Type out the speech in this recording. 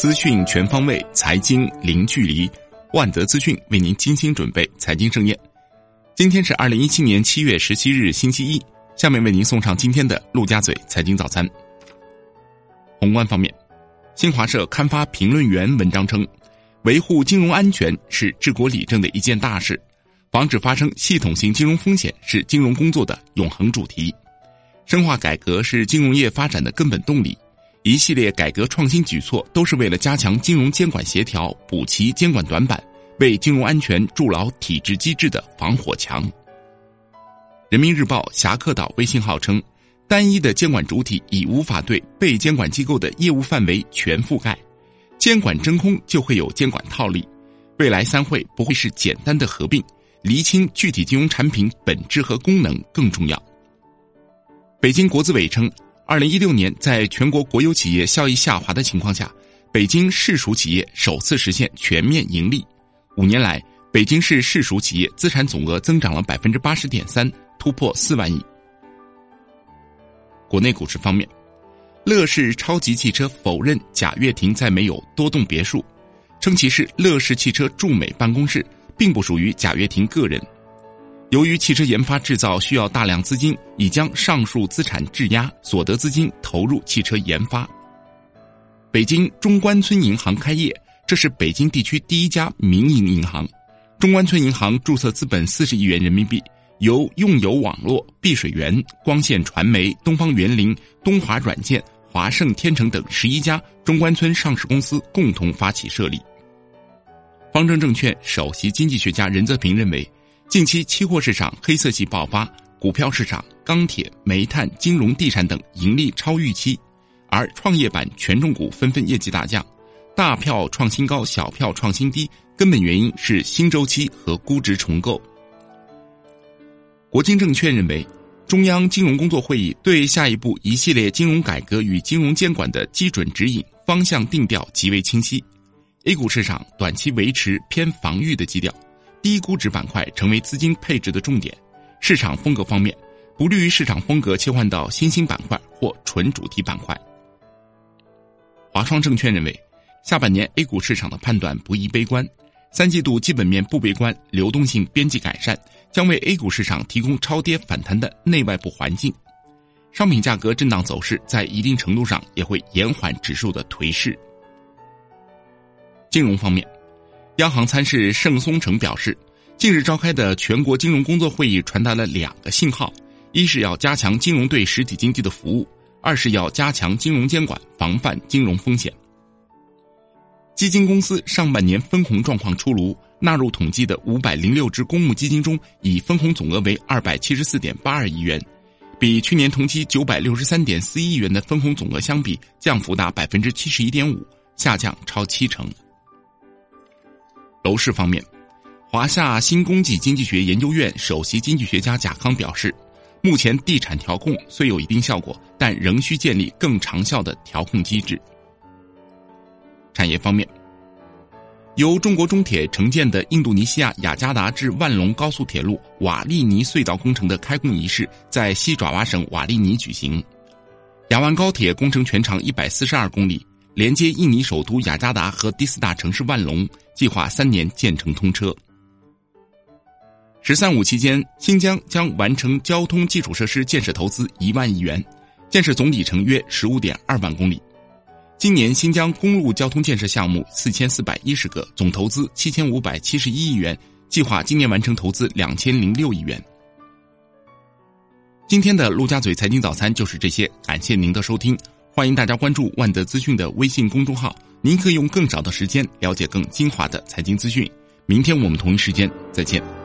资讯全方位，财经零距离。万德资讯为您精心准备财经盛宴。今天是二零一七年七月十七日，星期一。下面为您送上今天的陆家嘴财经早餐。宏观方面，新华社刊发评论员文章称，维护金融安全是治国理政的一件大事，防止发生系统性金融风险是金融工作的永恒主题。深化改革是金融业发展的根本动力。一系列改革创新举措都是为了加强金融监管协调，补齐监管短板，为金融安全筑牢体制机制的防火墙。人民日报侠客岛微信号称，单一的监管主体已无法对被监管机构的业务范围全覆盖，监管真空就会有监管套利。未来三会不会是简单的合并，厘清具体金融产品本质和功能更重要。北京国资委称。二零一六年，在全国国有企业效益下滑的情况下，北京市属企业首次实现全面盈利。五年来，北京市市属企业资产总额增长了百分之八十点三，突破四万亿。国内股市方面，乐视超级汽车否认贾跃亭在没有多栋别墅，称其是乐视汽车驻美办公室，并不属于贾跃亭个人。由于汽车研发制造需要大量资金，已将上述资产质押，所得资金投入汽车研发。北京中关村银行开业，这是北京地区第一家民营银行。中关村银行注册资本四十亿元人民币，由用友网络、碧水源、光线传媒、东方园林、东华软件、华盛天成等十一家中关村上市公司共同发起设立。方正证券首席经济学家任泽平认为。近期期货市场黑色系爆发，股票市场、钢铁、煤炭、金融、地产等盈利超预期，而创业板权重股纷纷业绩大降，大票创新高，小票创新低，根本原因是新周期和估值重构。国金证券认为，中央金融工作会议对下一步一系列金融改革与金融监管的基准指引方向定调极为清晰，A 股市场短期维持偏防御的基调。低估值板块成为资金配置的重点，市场风格方面，不利于市场风格切换到新兴板块或纯主题板块。华创证券认为，下半年 A 股市场的判断不宜悲观，三季度基本面不悲观，流动性边际改善，将为 A 股市场提供超跌反弹的内外部环境。商品价格震荡走势在一定程度上也会延缓指数的颓势。金融方面。央行参事盛松成表示，近日召开的全国金融工作会议传达了两个信号：一是要加强金融对实体经济的服务；二是要加强金融监管，防范金融风险。基金公司上半年分红状况出炉，纳入统计的五百零六只公募基金中，已分红总额为二百七十四点八二亿元，比去年同期九百六十三点四一亿元的分红总额相比，降幅达百分之七十一点五，下降超七成。楼市方面，华夏新经济经济学研究院首席经济学家贾康表示，目前地产调控虽有一定效果，但仍需建立更长效的调控机制。产业方面，由中国中铁承建的印度尼西亚雅加达至万隆高速铁路瓦利尼隧道工程的开工仪式在西爪哇省瓦利尼举行。雅万高铁工程全长一百四十二公里。连接印尼首都雅加达和第四大城市万隆，计划三年建成通车。“十三五”期间，新疆将完成交通基础设施建设投资一万亿元，建设总里程约十五点二万公里。今年新疆公路交通建设项目四千四百一十个，总投资七千五百七十一亿元，计划今年完成投资两千零六亿元。今天的陆家嘴财经早餐就是这些，感谢您的收听。欢迎大家关注万德资讯的微信公众号，您可以用更少的时间了解更精华的财经资讯。明天我们同一时间再见。